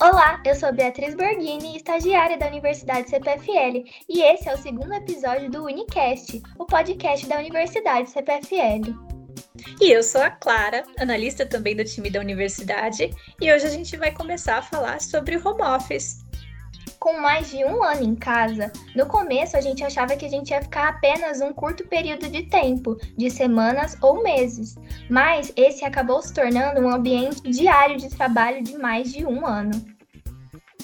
Olá, eu sou Beatriz Borghini, estagiária da Universidade CPFL, e esse é o segundo episódio do Unicast, o podcast da Universidade CPFL. E eu sou a Clara, analista também do time da universidade, e hoje a gente vai começar a falar sobre o home office. Com mais de um ano em casa, no começo a gente achava que a gente ia ficar apenas um curto período de tempo, de semanas ou meses, mas esse acabou se tornando um ambiente diário de trabalho de mais de um ano.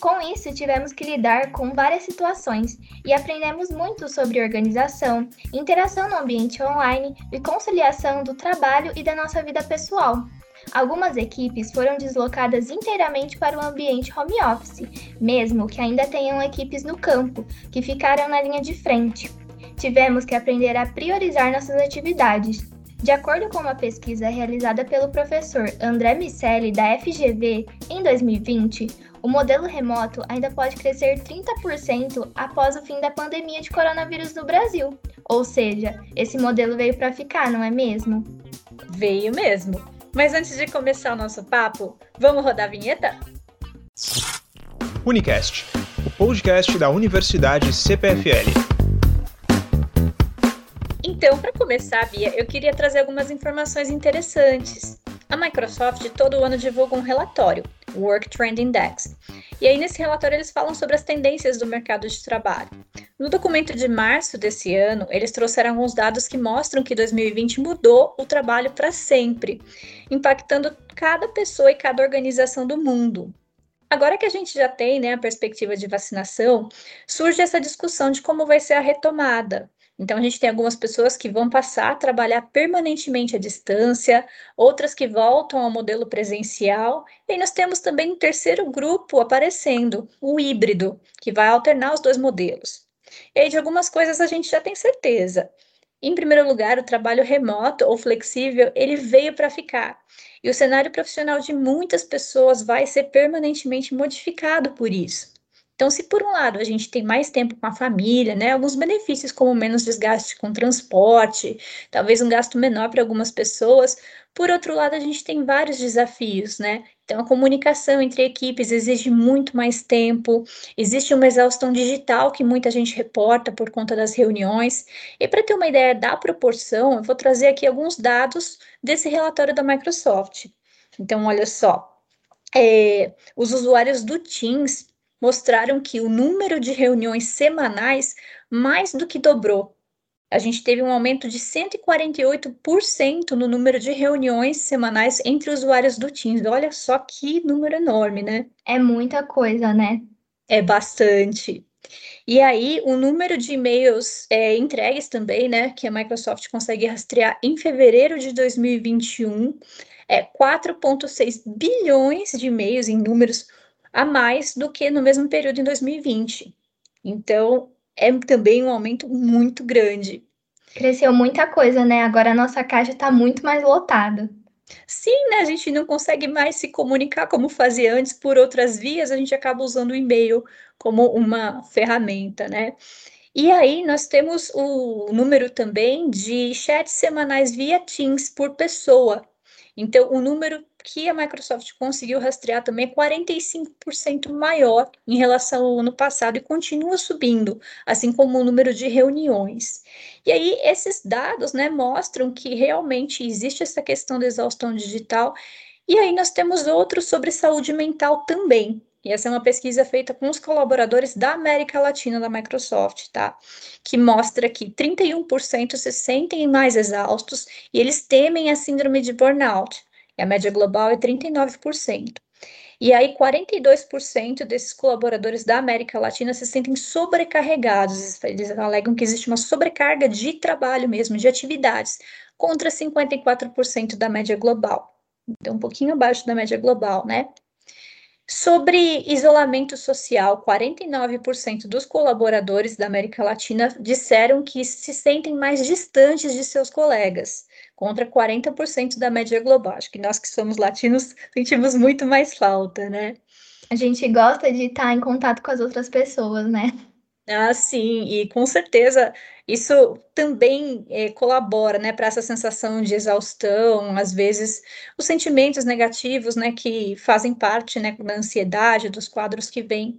Com isso, tivemos que lidar com várias situações e aprendemos muito sobre organização, interação no ambiente online e conciliação do trabalho e da nossa vida pessoal. Algumas equipes foram deslocadas inteiramente para o ambiente home office, mesmo que ainda tenham equipes no campo, que ficaram na linha de frente. Tivemos que aprender a priorizar nossas atividades. De acordo com uma pesquisa realizada pelo professor André Micelli, da FGV, em 2020, o modelo remoto ainda pode crescer 30% após o fim da pandemia de coronavírus no Brasil. Ou seja, esse modelo veio para ficar, não é mesmo? Veio mesmo. Mas antes de começar o nosso papo, vamos rodar a vinheta? Unicast, o podcast da Universidade CPFL. Então, para começar, Bia, eu queria trazer algumas informações interessantes. A Microsoft todo ano divulga um relatório, o Work Trend Index. E aí, nesse relatório, eles falam sobre as tendências do mercado de trabalho. No documento de março desse ano, eles trouxeram alguns dados que mostram que 2020 mudou o trabalho para sempre, impactando cada pessoa e cada organização do mundo. Agora que a gente já tem né, a perspectiva de vacinação, surge essa discussão de como vai ser a retomada. Então, a gente tem algumas pessoas que vão passar a trabalhar permanentemente à distância, outras que voltam ao modelo presencial, e nós temos também um terceiro grupo aparecendo, o híbrido, que vai alternar os dois modelos. E aí, de algumas coisas a gente já tem certeza. Em primeiro lugar, o trabalho remoto ou flexível, ele veio para ficar. E o cenário profissional de muitas pessoas vai ser permanentemente modificado por isso. Então, se por um lado a gente tem mais tempo com a família, né, alguns benefícios como menos desgaste com transporte, talvez um gasto menor para algumas pessoas, por outro lado a gente tem vários desafios, né? Então, a comunicação entre equipes exige muito mais tempo, existe uma exaustão digital que muita gente reporta por conta das reuniões. E para ter uma ideia da proporção, eu vou trazer aqui alguns dados desse relatório da Microsoft. Então, olha só. É, os usuários do Teams mostraram que o número de reuniões semanais mais do que dobrou. A gente teve um aumento de 148% no número de reuniões semanais entre usuários do Teams. Olha só que número enorme, né? É muita coisa, né? É bastante. E aí, o número de e-mails é, entregues também, né, que a Microsoft consegue rastrear em fevereiro de 2021, é 4,6 bilhões de e-mails em números a mais do que no mesmo período em 2020. Então, é também um aumento muito grande. Cresceu muita coisa, né? Agora a nossa caixa está muito mais lotada. Sim, né? A gente não consegue mais se comunicar como fazia antes por outras vias, a gente acaba usando o e-mail como uma ferramenta, né? E aí nós temos o número também de chats semanais via Teams por pessoa. Então, o número que a Microsoft conseguiu rastrear também é 45% maior em relação ao ano passado e continua subindo, assim como o número de reuniões. E aí, esses dados né, mostram que realmente existe essa questão da exaustão digital. E aí, nós temos outros sobre saúde mental também. E essa é uma pesquisa feita com os colaboradores da América Latina da Microsoft, tá? Que mostra que 31% se sentem mais exaustos e eles temem a síndrome de burnout. E a média global é 39%. E aí, 42% desses colaboradores da América Latina se sentem sobrecarregados. Eles alegam que existe uma sobrecarga de trabalho mesmo, de atividades, contra 54% da média global. Então, um pouquinho abaixo da média global, né? Sobre isolamento social, 49% dos colaboradores da América Latina disseram que se sentem mais distantes de seus colegas, contra 40% da média global. Acho que nós que somos latinos sentimos muito mais falta, né? A gente gosta de estar em contato com as outras pessoas, né? Ah, sim, e com certeza Isso também é, colabora, né, para essa sensação de exaustão, às vezes os sentimentos negativos, né, que fazem parte, né, da ansiedade, dos quadros que vêm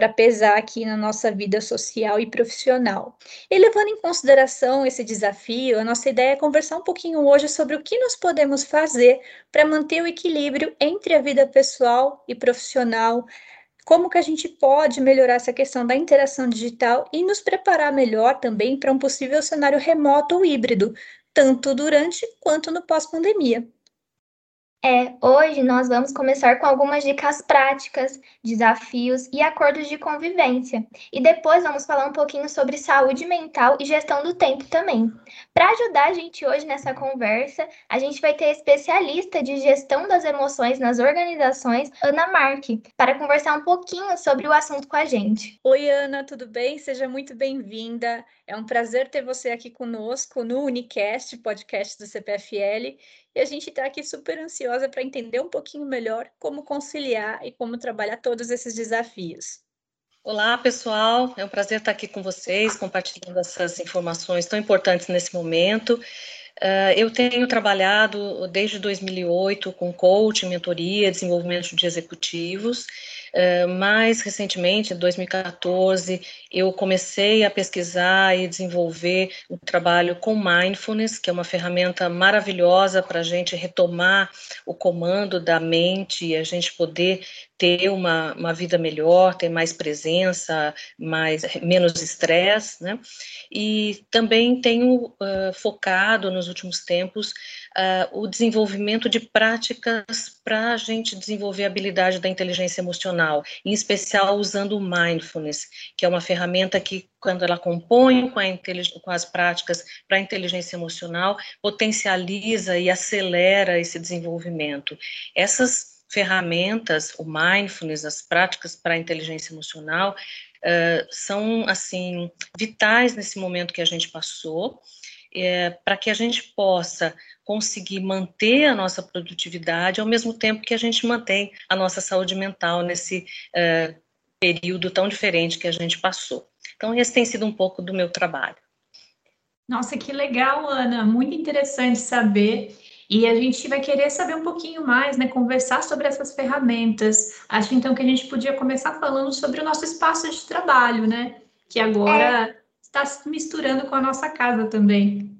para pesar aqui na nossa vida social e profissional. E levando em consideração esse desafio, a nossa ideia é conversar um pouquinho hoje sobre o que nós podemos fazer para manter o equilíbrio entre a vida pessoal e profissional, como que a gente pode melhorar essa questão da interação digital e nos preparar melhor também para um possível cenário remoto ou híbrido, tanto durante quanto no pós-pandemia. É, hoje nós vamos começar com algumas dicas práticas, desafios e acordos de convivência. E depois vamos falar um pouquinho sobre saúde mental e gestão do tempo também. Para ajudar a gente hoje nessa conversa, a gente vai ter especialista de gestão das emoções nas organizações, Ana Marque, para conversar um pouquinho sobre o assunto com a gente. Oi, Ana, tudo bem? Seja muito bem-vinda. É um prazer ter você aqui conosco no Unicast, podcast do CPFL. E a gente está aqui super ansiosa para entender um pouquinho melhor como conciliar e como trabalhar todos esses desafios. Olá, pessoal. É um prazer estar aqui com vocês, compartilhando essas informações tão importantes nesse momento. Uh, eu tenho trabalhado desde 2008 com coaching, mentoria, desenvolvimento de executivos. Uh, mais recentemente, em 2014, eu comecei a pesquisar e desenvolver um trabalho com mindfulness, que é uma ferramenta maravilhosa para a gente retomar o comando da mente e a gente poder ter uma, uma vida melhor, ter mais presença, mais menos estresse, né? E também tenho uh, focado nos últimos tempos uh, o desenvolvimento de práticas para a gente desenvolver a habilidade da inteligência emocional, em especial usando o mindfulness, que é uma ferramenta que, quando ela compõe com, com as práticas para a inteligência emocional, potencializa e acelera esse desenvolvimento. Essas ferramentas, o mindfulness, as práticas para a inteligência emocional, uh, são, assim, vitais nesse momento que a gente passou, é, para que a gente possa conseguir manter a nossa produtividade ao mesmo tempo que a gente mantém a nossa saúde mental nesse é, período tão diferente que a gente passou. Então, esse tem sido um pouco do meu trabalho. Nossa, que legal, Ana, muito interessante saber. E a gente vai querer saber um pouquinho mais, né? Conversar sobre essas ferramentas. Acho então que a gente podia começar falando sobre o nosso espaço de trabalho, né? Que agora é está se misturando com a nossa casa também.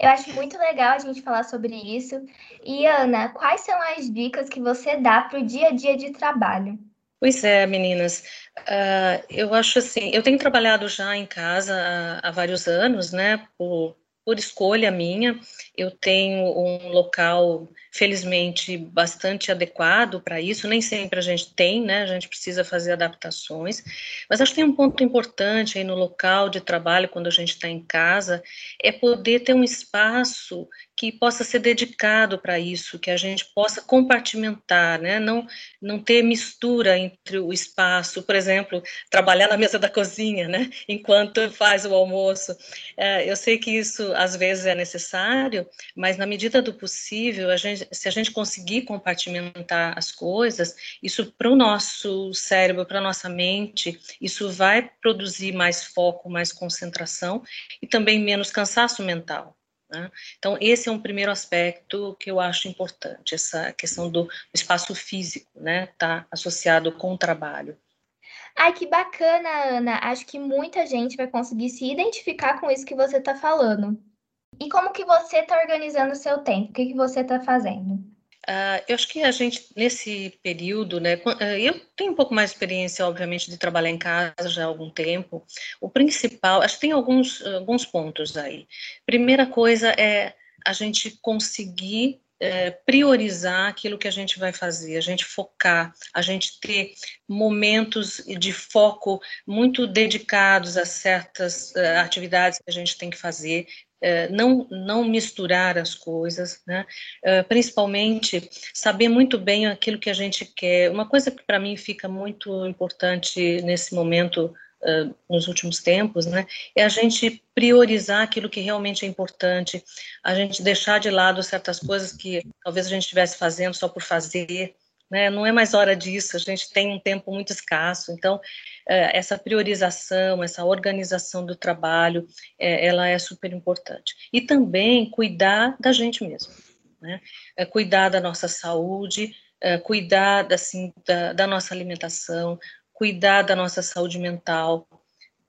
Eu acho muito legal a gente falar sobre isso. E, Ana, quais são as dicas que você dá para o dia a dia de trabalho? Pois é, meninas. Uh, eu acho assim, eu tenho trabalhado já em casa há, há vários anos, né, por, por escolha minha. Eu tenho um local felizmente bastante adequado para isso. Nem sempre a gente tem, né? A gente precisa fazer adaptações. Mas acho que tem um ponto importante aí no local de trabalho, quando a gente está em casa, é poder ter um espaço que possa ser dedicado para isso, que a gente possa compartimentar, né? Não, não ter mistura entre o espaço, por exemplo, trabalhar na mesa da cozinha, né? Enquanto faz o almoço. É, eu sei que isso às vezes é necessário, mas na medida do possível, a gente, se a gente conseguir compartimentar as coisas, isso para o nosso cérebro, para a nossa mente, isso vai produzir mais foco, mais concentração e também menos cansaço mental. Né? Então, esse é um primeiro aspecto que eu acho importante, essa questão do espaço físico, né, tá associado com o trabalho. Ai, que bacana, Ana. Acho que muita gente vai conseguir se identificar com isso que você está falando. E como que você está organizando o seu tempo? O que, que você está fazendo? Uh, eu acho que a gente, nesse período, né, ah, eu tenho um pouco mais de experiência, obviamente, de trabalhar em casa já há algum tempo. O principal, acho que tem alguns, alguns pontos aí. Primeira coisa é a gente conseguir é, priorizar aquilo que a gente vai fazer, a gente focar, a gente ter momentos de foco muito dedicados a certas uh, atividades que a gente tem que fazer, é, não, não misturar as coisas, né? É, principalmente saber muito bem aquilo que a gente quer. Uma coisa que para mim fica muito importante nesse momento, uh, nos últimos tempos, né, é a gente priorizar aquilo que realmente é importante, a gente deixar de lado certas coisas que talvez a gente estivesse fazendo só por fazer, né? Não é mais hora disso, a gente tem um tempo muito escasso. Então, é, essa priorização, essa organização do trabalho, é, ela é super importante. E também cuidar da gente mesmo, né? É cuidar da nossa saúde, cuidar assim, da, da nossa alimentação, cuidar da nossa saúde mental,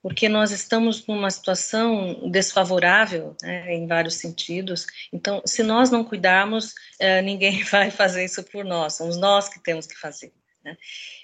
porque nós estamos numa situação desfavorável né, em vários sentidos. Então, se nós não cuidarmos, eh, ninguém vai fazer isso por nós, somos nós que temos que fazer. Né?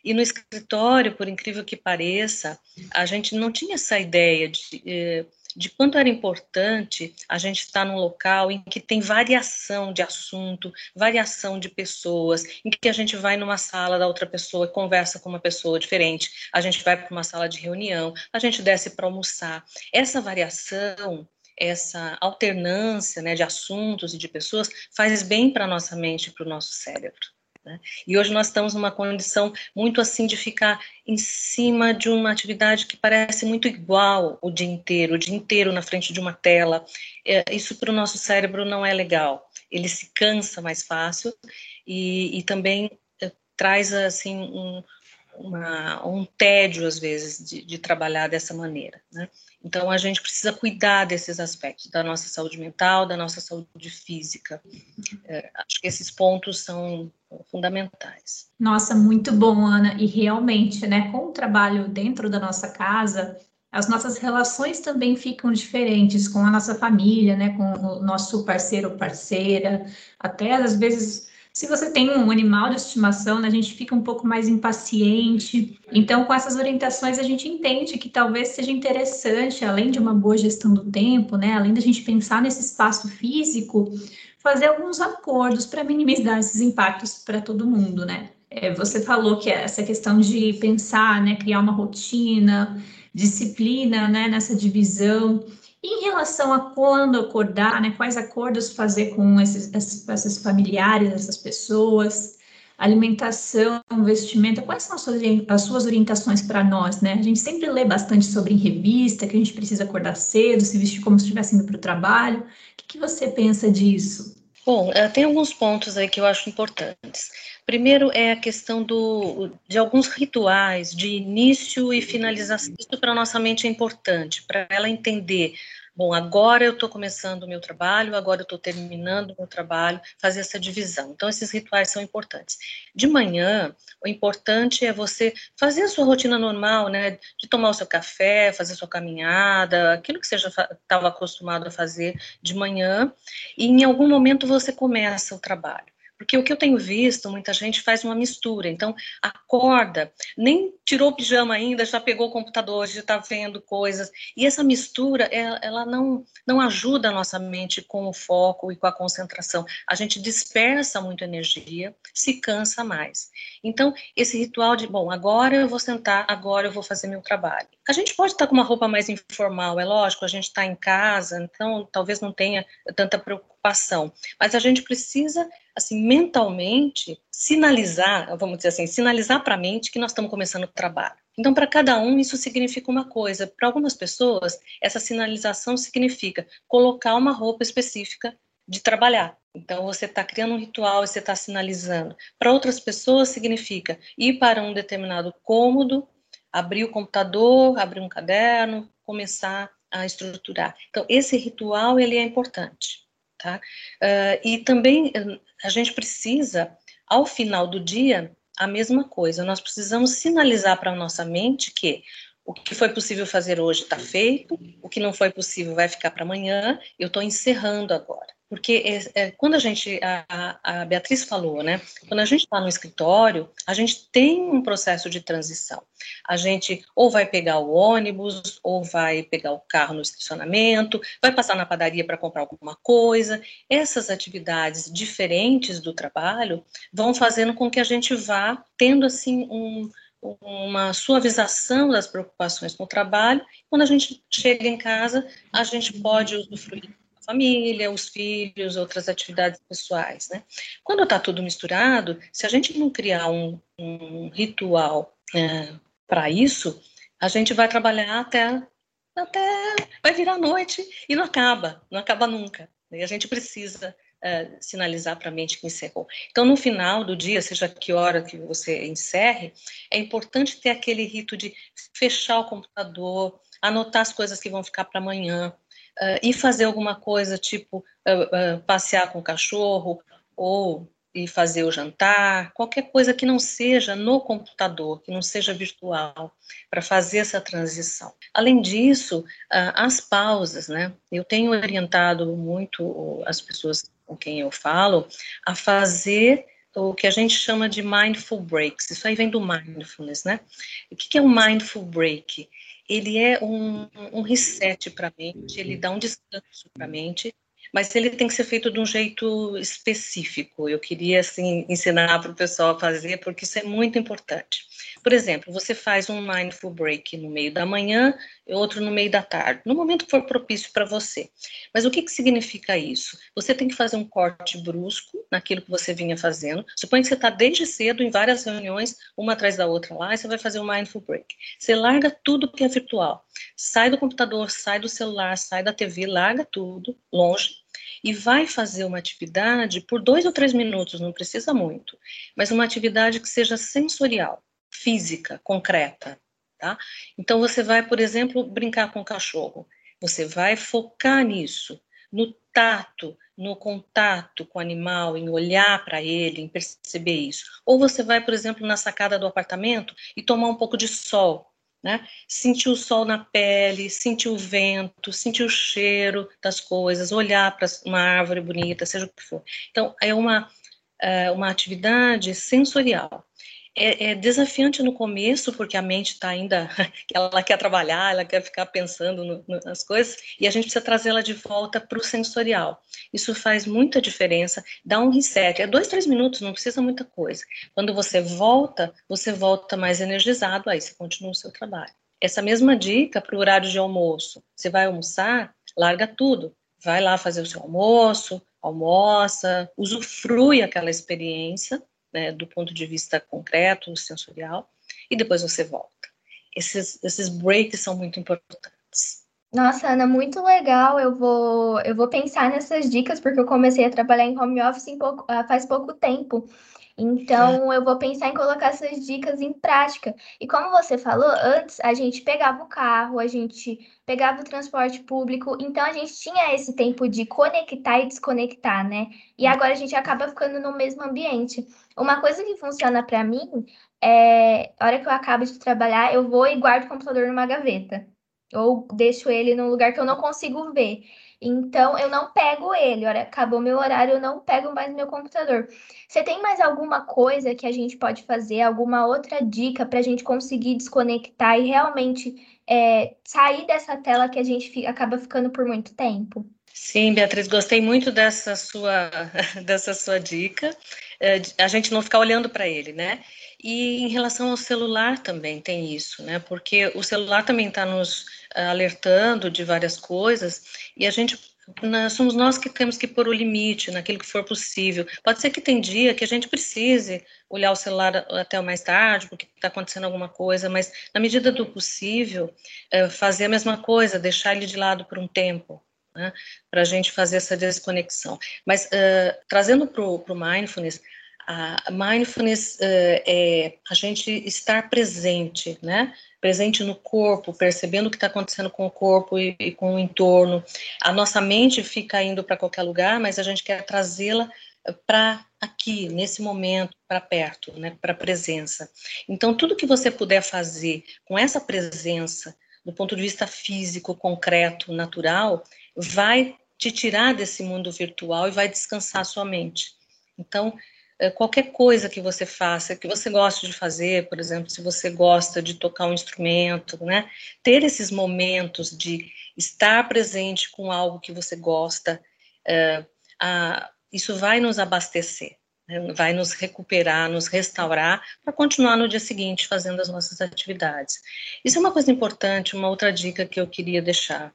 E no escritório, por incrível que pareça, a gente não tinha essa ideia de. De quanto era importante a gente estar num local em que tem variação de assunto, variação de pessoas, em que a gente vai numa sala da outra pessoa e conversa com uma pessoa diferente, a gente vai para uma sala de reunião, a gente desce para almoçar. Essa variação essa alternância né, de assuntos e de pessoas faz bem para a nossa mente e para o nosso cérebro. Né? E hoje nós estamos numa condição muito assim de ficar em cima de uma atividade que parece muito igual o dia inteiro, o dia inteiro na frente de uma tela. É, isso para o nosso cérebro não é legal. Ele se cansa mais fácil e, e também é, traz assim um, uma, um tédio às vezes de, de trabalhar dessa maneira. Né? Então, a gente precisa cuidar desses aspectos, da nossa saúde mental, da nossa saúde física. É, acho que esses pontos são fundamentais. Nossa, muito bom, Ana. E realmente, né, com o trabalho dentro da nossa casa, as nossas relações também ficam diferentes com a nossa família, né, com o nosso parceiro ou parceira, até às vezes se você tem um animal de estimação, né, a gente fica um pouco mais impaciente. Então, com essas orientações, a gente entende que talvez seja interessante, além de uma boa gestão do tempo, né, além da gente pensar nesse espaço físico, fazer alguns acordos para minimizar esses impactos para todo mundo, né? É, você falou que essa questão de pensar, né, criar uma rotina, disciplina, né, nessa divisão. Em relação a quando acordar, né, quais acordos fazer com esses, esses, esses familiares, essas pessoas, alimentação, vestimenta, quais são as suas, as suas orientações para nós, né? A gente sempre lê bastante sobre em revista, que a gente precisa acordar cedo, se vestir como se estivesse indo para o trabalho. O que, que você pensa disso? Bom, eh, tem alguns pontos aí que eu acho importantes. Primeiro é a questão do, de alguns rituais de início e finalização. Isso para a nossa mente é importante, para ela entender Bom, agora eu estou começando o meu trabalho, agora eu estou terminando o meu trabalho, fazer essa divisão. Então, esses rituais são importantes. De manhã, o importante é você fazer a sua rotina normal, né? De tomar o seu café, fazer a sua caminhada, aquilo que você já estava acostumado a fazer de manhã, e em algum momento você começa o trabalho. Porque o que eu tenho visto, muita gente faz uma mistura. Então, acorda, nem tirou o pijama ainda, já pegou o computador, já está vendo coisas. E essa mistura, ela, ela, não, não ajuda a nossa mente com o foco e com a concentração. A gente dispersa muito energia, se cansa mais. Então, esse ritual de, bom, agora eu vou sentar, agora eu vou fazer meu trabalho. A gente pode estar com uma roupa mais informal, é lógico, a gente está em casa, então talvez não tenha tanta preocupação. Mas a gente precisa assim, mentalmente, sinalizar, vamos dizer assim, sinalizar para a mente que nós estamos começando o trabalho. Então, para cada um, isso significa uma coisa. Para algumas pessoas, essa sinalização significa colocar uma roupa específica de trabalhar. Então, você está criando um ritual e você está sinalizando. Para outras pessoas, significa ir para um determinado cômodo, abrir o computador, abrir um caderno, começar a estruturar. Então, esse ritual, ele é importante. Tá? Uh, e também a gente precisa, ao final do dia, a mesma coisa. Nós precisamos sinalizar para a nossa mente que o que foi possível fazer hoje está feito, o que não foi possível vai ficar para amanhã, eu estou encerrando agora. Porque é, é, quando a gente, a, a, Beatriz falou, né? Quando a gente está no escritório, a gente tem um processo de transição. A gente ou vai pegar o ônibus, ou vai pegar o carro no estacionamento, vai passar na padaria para comprar alguma coisa. Essas atividades diferentes do trabalho vão fazendo com que a gente vá tendo assim um, uma suavização das preocupações com o trabalho. Quando a gente chega em casa, a gente pode usufruir família, os filhos, outras atividades pessoais, né? Quando está tudo misturado, se a gente não criar um, um ritual é, para isso, a gente vai trabalhar até, até vai virar noite e não acaba, não acaba nunca. E a gente precisa uh, sinalizar para a mente que encerrou. Então, no final do dia, seja que hora que você encerre, é importante ter aquele rito de fechar o computador, anotar as coisas que vão ficar para amanhã, uh, e fazer alguma coisa tipo uh, passear com o cachorro ou e fazer o jantar, qualquer coisa que não seja no computador, que não seja virtual, para fazer essa transição. Além disso, as pausas, né? Eu tenho orientado muito as pessoas com quem eu falo a fazer o que a gente chama de mindful breaks. Isso aí vem do mindfulness, né? O que é um mindful break? Ele é um, um reset para a mente, ele dá um descanso para a mente mas ele tem que ser feito de um jeito específico. Eu queria assim ensinar para o pessoal a fazer, porque isso é muito importante. Por exemplo, você faz um mindful break no meio da manhã e outro no meio da tarde, no momento que for propício para você. Mas o que, que significa isso? Você tem que fazer um corte brusco naquilo que você vinha fazendo. Suponha que você está desde cedo em várias reuniões, uma atrás da outra lá, e você vai fazer um mindful break. Você larga tudo que é virtual. Sai do computador, sai do celular, sai da TV, larga tudo longe e vai fazer uma atividade por dois ou três minutos, não precisa muito, mas uma atividade que seja sensorial, física, concreta, tá? Então você vai, por exemplo, brincar com o cachorro. Você vai focar nisso, no tato, no contato com o animal, em olhar para ele, em perceber isso. Ou você vai, por exemplo, na sacada do apartamento e tomar um pouco de sol, né? Sentir o sol na pele, sentir o vento, sentir o cheiro das coisas, olhar para uma árvore bonita, seja o que for. Então, é uma, é uma atividade sensorial é, é, desafiante no começo, porque a mente está ainda, ela quer trabalhar, ela quer ficar pensando no, no, nas coisas, e a gente precisa trazê-la de volta para o sensorial. Isso faz muita diferença, dá um reset. É dois, três minutos, não precisa muita coisa. Quando você volta, você volta mais energizado, aí você continua o seu trabalho. Essa mesma dica para o horário de almoço. Você vai almoçar, larga tudo. Vai lá fazer o seu almoço, almoça, usufrui aquela experiência, né, do ponto de vista concreto, sensorial, e depois você volta. Esses, esses breaks são muito importantes. Nossa, Ana, muito legal. Eu vou, eu vou pensar nessas dicas, porque eu comecei a trabalhar em home office pouco, ah, faz pouco tempo. Então, eu vou pensar em colocar essas dicas em prática. E como você falou, antes a gente pegava o carro, a gente pegava o transporte público, então a gente tinha esse tempo de conectar e desconectar, né? E agora a gente acaba ficando no mesmo ambiente. Uma coisa que funciona para mim é, a hora que eu acabo de trabalhar, eu vou e guardo o computador numa gaveta. Ou deixo ele num lugar que eu não consigo ver. Então, eu não pego ele. Olha, acabou meu horário, eu não pego mais meu computador. Você tem mais alguma coisa que a gente pode fazer, alguma outra dica para a gente conseguir desconectar e realmente é, sair dessa tela que a gente fica, acaba ficando por muito tempo? Sim, Beatriz, gostei muito dessa sua, dessa sua dica. É, a gente não ficar olhando para ele, né? E em relação ao celular também tem isso, né? Porque o celular também está nos alertando de várias coisas e a gente nós, somos nós que temos que pôr o limite naquilo que for possível. Pode ser que tem dia que a gente precise olhar o celular até mais tarde, porque está acontecendo alguma coisa, mas na medida do possível, é, fazer a mesma coisa, deixar ele de lado por um tempo, né, para a gente fazer essa desconexão. Mas uh, trazendo para o mindfulness, a mindfulness uh, é a gente estar presente, né? Presente no corpo, percebendo o que está acontecendo com o corpo e, e, com o entorno. A nossa mente fica indo para qualquer lugar, mas a gente quer trazê-la para aqui, nesse momento, para perto, né? Para presença. Então, tudo que você puder fazer com essa presença, do ponto de vista físico, concreto, natural, vai te tirar desse mundo virtual e vai descansar sua mente. Então, qualquer coisa que você faça, que você goste de fazer, por exemplo, se você gosta de tocar um instrumento, né? Ter esses momentos de estar presente com algo que você gosta, uh, isso vai nos abastecer, né? vai nos recuperar, nos restaurar, para continuar no dia seguinte fazendo as nossas atividades. Isso é uma coisa importante, uma outra dica que eu queria deixar.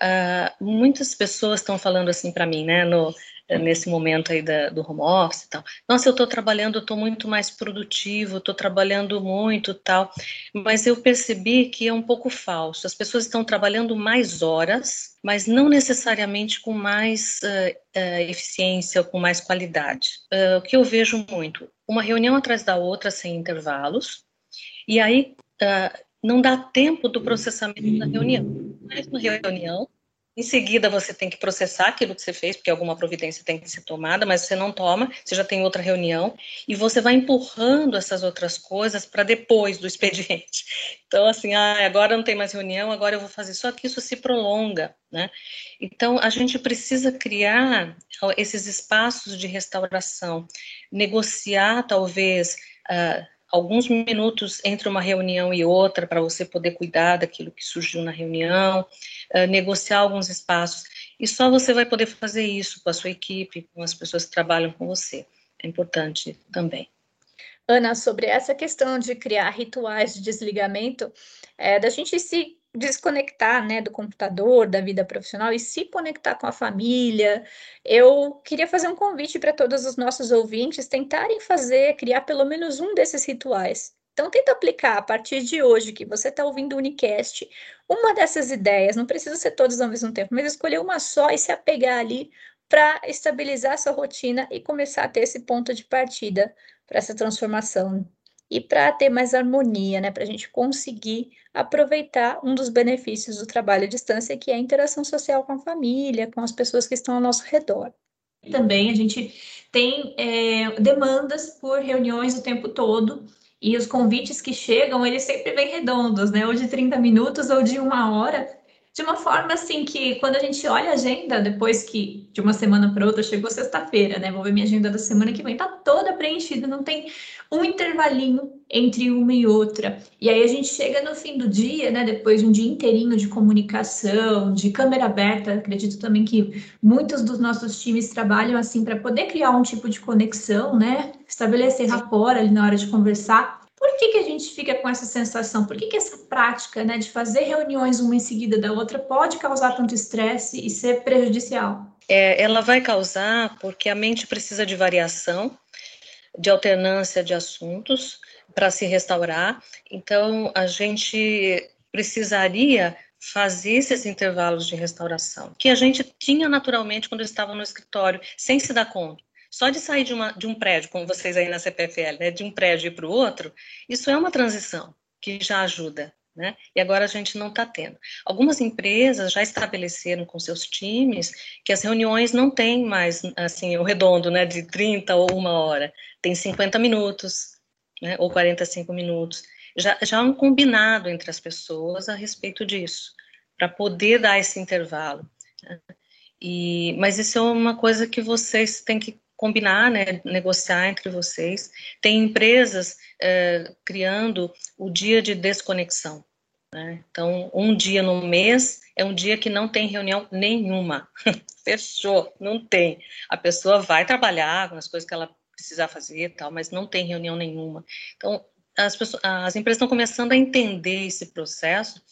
Uh, muitas pessoas estão falando assim para mim, né, no, nesse momento aí da, do home office e tal. Nossa, eu estou trabalhando, eu estou muito mais produtivo, estou trabalhando muito tal. Mas eu percebi que é um pouco falso. As pessoas estão trabalhando mais horas, mas não necessariamente com mais uh, uh, eficiência com mais qualidade. Uh, o que eu vejo muito, uma reunião atrás da outra sem intervalos, e aí não dá tempo do processamento da reunião. Mais uma reunião, em seguida, você tem que processar aquilo que você fez, porque alguma providência tem que ser tomada, mas você não toma, você já tem outra reunião, e você vai empurrando essas outras coisas para depois do expediente. Então, assim, ah, agora não tem mais reunião, agora eu vou fazer. Só que isso se prolonga, né? Então, a gente precisa criar esses espaços de restauração, negociar, talvez. Uh, alguns minutos entre uma reunião e outra para você poder cuidar daquilo que surgiu na reunião, uh, negociar alguns espaços. E só você vai poder fazer isso com a sua equipe, com as pessoas que trabalham com você. É importante também. Ana, sobre essa questão de criar rituais de desligamento, é, da gente se desconectar, né, do computador, da vida profissional e se conectar com a família. Eu queria fazer um convite para todos os nossos ouvintes tentarem fazer, criar pelo menos um desses rituais. Então, tenta aplicar a partir de hoje que você está ouvindo o Unicast, uma dessas ideias, não precisa ser todas ao mesmo tempo, mas escolher uma só e se apegar ali para estabilizar sua rotina e começar a ter esse ponto de partida para essa transformação e para ter mais harmonia, né, para a gente conseguir aproveitar um dos benefícios do trabalho à distância, que é a interação social com a família, com as pessoas que estão ao nosso redor. Também a gente tem é, demandas por reuniões o tempo todo, e os convites que chegam, eles sempre vêm redondos, né? Ou de 30 minutos ou de uma hora, de uma forma assim que quando a gente olha a agenda, depois que de uma semana para outra chegou sexta-feira, né? Vou ver minha agenda da semana que vem, tá toda preenchida, não tem um intervalinho entre uma e outra. E aí a gente chega no fim do dia, né? Depois de um dia inteirinho de comunicação, de câmera aberta, acredito também que muitos dos nossos times trabalham assim para poder criar um tipo de conexão, né? Estabelecer rapport ali na hora de conversar. Por que, que a gente fica com essa sensação? Por que, que essa prática né, de fazer reuniões uma em seguida da outra pode causar tanto estresse e ser prejudicial? É, ela vai causar porque a mente precisa de variação, de alternância de assuntos para se restaurar. Então, a gente precisaria fazer esses intervalos de restauração, que a gente tinha naturalmente quando estava no escritório, sem se dar conta. Só de sair de, uma, de um prédio, como vocês aí na CPFL, né, de um prédio para o outro, isso é uma transição que já ajuda. Né? E agora a gente não está tendo. Algumas empresas já estabeleceram com seus times que as reuniões não têm mais assim o redondo, né, de 30 ou uma hora, tem 50 minutos, né, ou 45 minutos. Já, já um combinado entre as pessoas a respeito disso, para poder dar esse intervalo. Né? E, mas isso é uma coisa que vocês têm que combinar, né, negociar entre vocês. Tem empresas é, criando o dia de desconexão. Né? Então, um dia no mês é um dia que não tem reunião nenhuma. Fechou, não tem. A pessoa vai trabalhar com as coisas que ela precisar fazer tal, mas não tem reunião nenhuma. Então, as, pessoas, as empresas estão começando a entender esse processo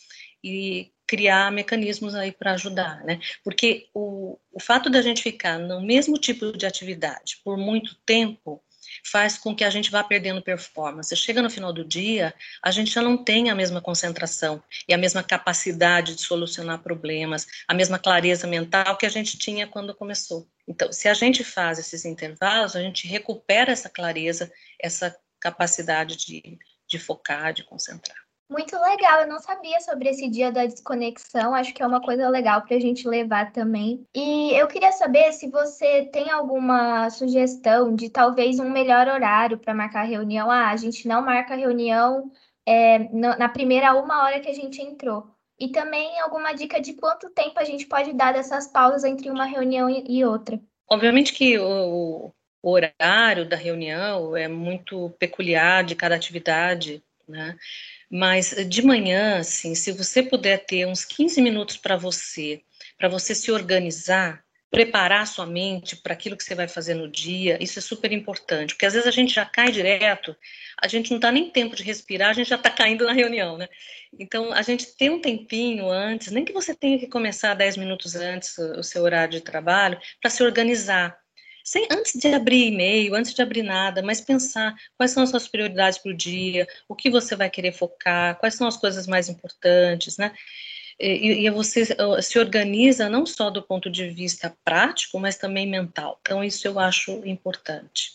e criar mecanismos aí para ajudar, né? Porque o, o fato da gente ficar no mesmo tipo de atividade por muito tempo faz com que a gente vá perdendo performance. Chega no final do dia, a gente já não tem a mesma concentração e a mesma capacidade de solucionar problemas, a mesma clareza mental que a gente tinha quando começou. Então, se a gente faz esses intervalos, a gente recupera essa clareza, essa capacidade de, de focar, de concentrar. Muito legal, eu não sabia sobre esse dia da desconexão, acho que é uma coisa legal para a gente levar também. E eu queria saber se você tem alguma sugestão de talvez um melhor horário para marcar a reunião. Ah, a gente não marca a reunião é, na primeira uma hora que a gente entrou. E também alguma dica de quanto tempo a gente pode dar dessas pausas entre uma reunião e outra. Obviamente que o, horário da reunião é muito peculiar de cada atividade, né? Mas de manhã, assim, se você puder ter uns 15 minutos para você, para você se organizar, preparar sua mente para aquilo que você vai fazer no dia, isso é super importante, porque às vezes a gente já cai direto, a gente não dá nem tempo de respirar, a gente já está caindo na reunião, né? Então, a gente tem um tempinho antes, nem que você tenha que começar 10 minutos antes o seu horário de trabalho, para se organizar. Sem, antes de abrir e-mail, antes de abrir nada, mas pensar quais são as suas prioridades para o dia, o que você vai querer focar, quais são as coisas mais importantes, né? e, e você se organiza não só do ponto de vista prático, mas também mental. Então, isso eu acho importante.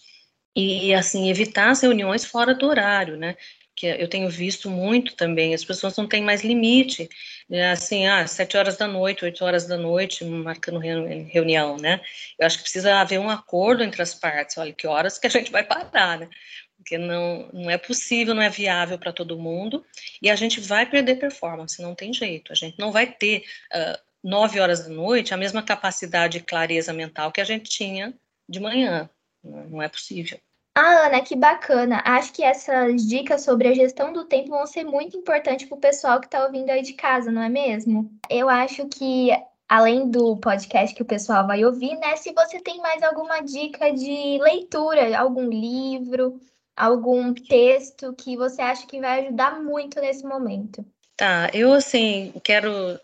E, assim, evitar as reuniões fora do horário, né? Que eu tenho visto muito também, as pessoas não têm mais limite, né? assim, ah, sete horas da noite, oito horas da noite, marcando reunião, né? Eu acho que precisa haver um acordo entre as partes, olha, que horas que a gente vai parar, né? porque não, não é possível, não é viável para todo mundo, e a gente vai perder performance, não tem jeito. A gente não vai ter uh, nove horas da noite a mesma capacidade de clareza mental que a gente tinha de manhã. Não é possível. Ah, Ana, que bacana. Acho que essas dicas sobre a gestão do tempo vão ser muito importantes para o pessoal que está ouvindo aí de casa, não é mesmo? Eu acho que além do podcast que o pessoal vai ouvir, né? Se você tem mais alguma dica de leitura, algum livro, algum texto que você acha que vai ajudar muito nesse momento? Tá, eu assim quero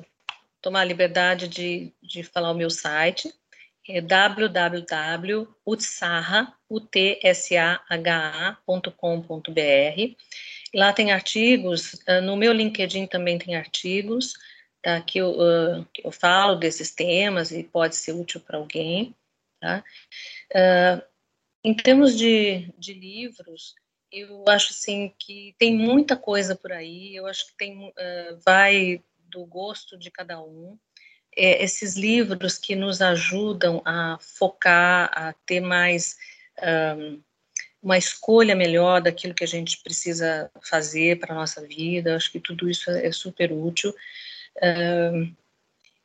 tomar a liberdade de, de falar o meu site, é www.utsaha.com.br. Lá tem artigos, ah, no meu LinkedIn também tem artigos, tá, que eu, uh, eu falo desses temas e pode ser útil para alguém, tá? Uh, em termos de, de livros, eu acho assim que tem muita coisa por aí. Eu acho que tem vai do gosto de cada um. É, esses livros que nos ajudam a focar, a ter mais um, uma escolha melhor daquilo que a gente precisa fazer para a nossa vida. Acho que tudo isso é, é super útil. Um,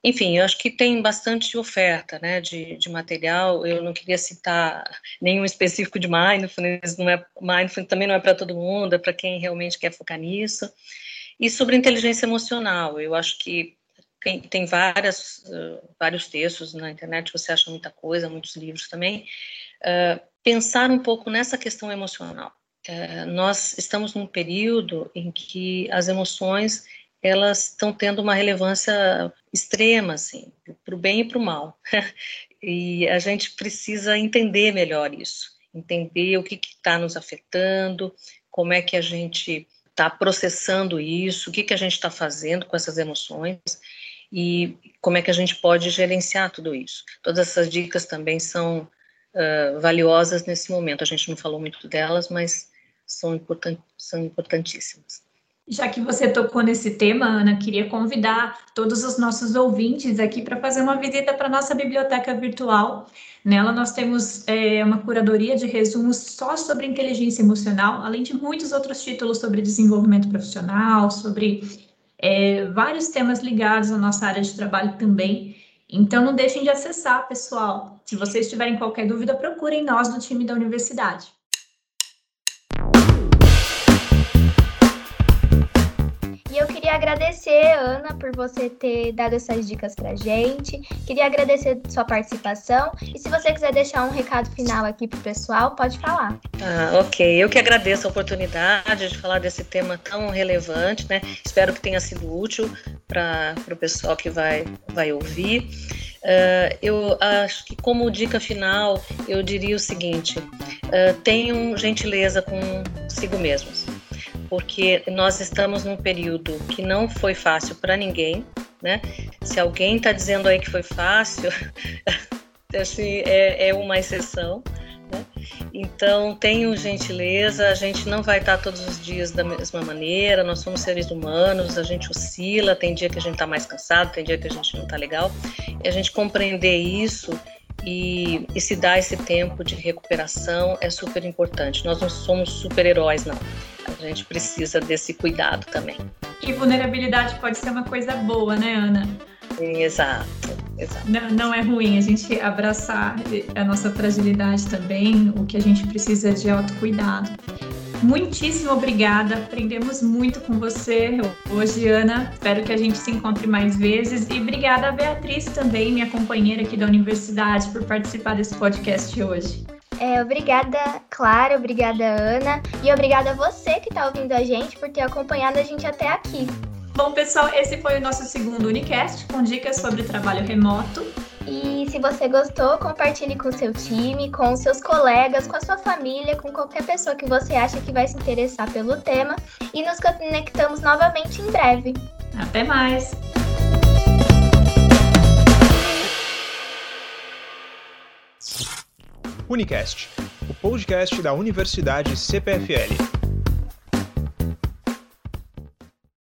enfim, eu acho que tem bastante oferta né, de, de material. Eu não queria citar nenhum específico de mindfulness, não é, mindfulness também não é para todo mundo, é para quem realmente quer focar nisso. E sobre inteligência emocional, eu acho que tem, tem várias, uh, vários textos na internet, você acha muita coisa, muitos livros também. Uh, pensar um pouco nessa questão emocional. Uh, nós estamos num período em que as emoções elas estão tendo uma relevância extrema, assim, para o bem e para o mal. e a gente precisa entender melhor isso, entender o que está nos afetando, como é que a gente está processando isso, o que, que a gente está fazendo com essas emoções e como é que a gente pode gerenciar tudo isso. Todas essas dicas também são uh, valiosas nesse momento. A gente não falou muito delas, mas são, são importantíssimas. Já que você tocou nesse tema, Ana, queria convidar todos os nossos ouvintes aqui para fazer uma visita para a nossa biblioteca virtual. Nela nós temos é, uma curadoria de resumos só sobre inteligência emocional, além de muitos outros títulos sobre desenvolvimento profissional, sobre é, vários temas ligados à nossa área de trabalho também. Então não deixem de acessar, pessoal. Se vocês tiverem qualquer dúvida, procurem nós do time da universidade. Queria agradecer, Ana, por você ter dado essas dicas pra gente. Queria agradecer sua participação. E se você quiser deixar um recado final aqui pro pessoal, pode falar. Ah, ok. Eu que agradeço a oportunidade de falar desse tema tão relevante, né? Espero que tenha sido útil para o pessoal que vai, vai ouvir. Uh, eu acho que como dica final eu diria o seguinte: uh, tenham gentileza consigo mesmos porque nós estamos num período que não foi fácil para ninguém, né? Se alguém está dizendo aí que foi fácil, assim, é, é uma exceção. Né? Então, tenham gentileza, a gente não vai estar todos os dias da mesma maneira, nós somos seres humanos, a gente oscila, tem dia que a gente está mais cansado, tem dia que a gente não está legal, e a gente compreender isso e, e se dar esse tempo de recuperação é super importante. Nós não somos super-heróis, não. A gente precisa desse cuidado também. E vulnerabilidade pode ser uma coisa boa, né, Ana? Exato, exato. Não, não é ruim a gente abraçar a nossa fragilidade também, o que a gente precisa de autocuidado. Muitíssimo obrigada. Aprendemos muito com você hoje, Ana. Espero que a gente se encontre mais vezes. E obrigada a Beatriz também, minha companheira aqui da universidade, por participar desse podcast hoje. É, obrigada, Clara, obrigada, Ana, e obrigada a você que está ouvindo a gente por ter acompanhado a gente até aqui. Bom, pessoal, esse foi o nosso segundo Unicast com dicas sobre trabalho remoto. E se você gostou, compartilhe com seu time, com seus colegas, com a sua família, com qualquer pessoa que você acha que vai se interessar pelo tema. E nos conectamos novamente em breve. Até mais! Unicast, o podcast da Universidade CPFL.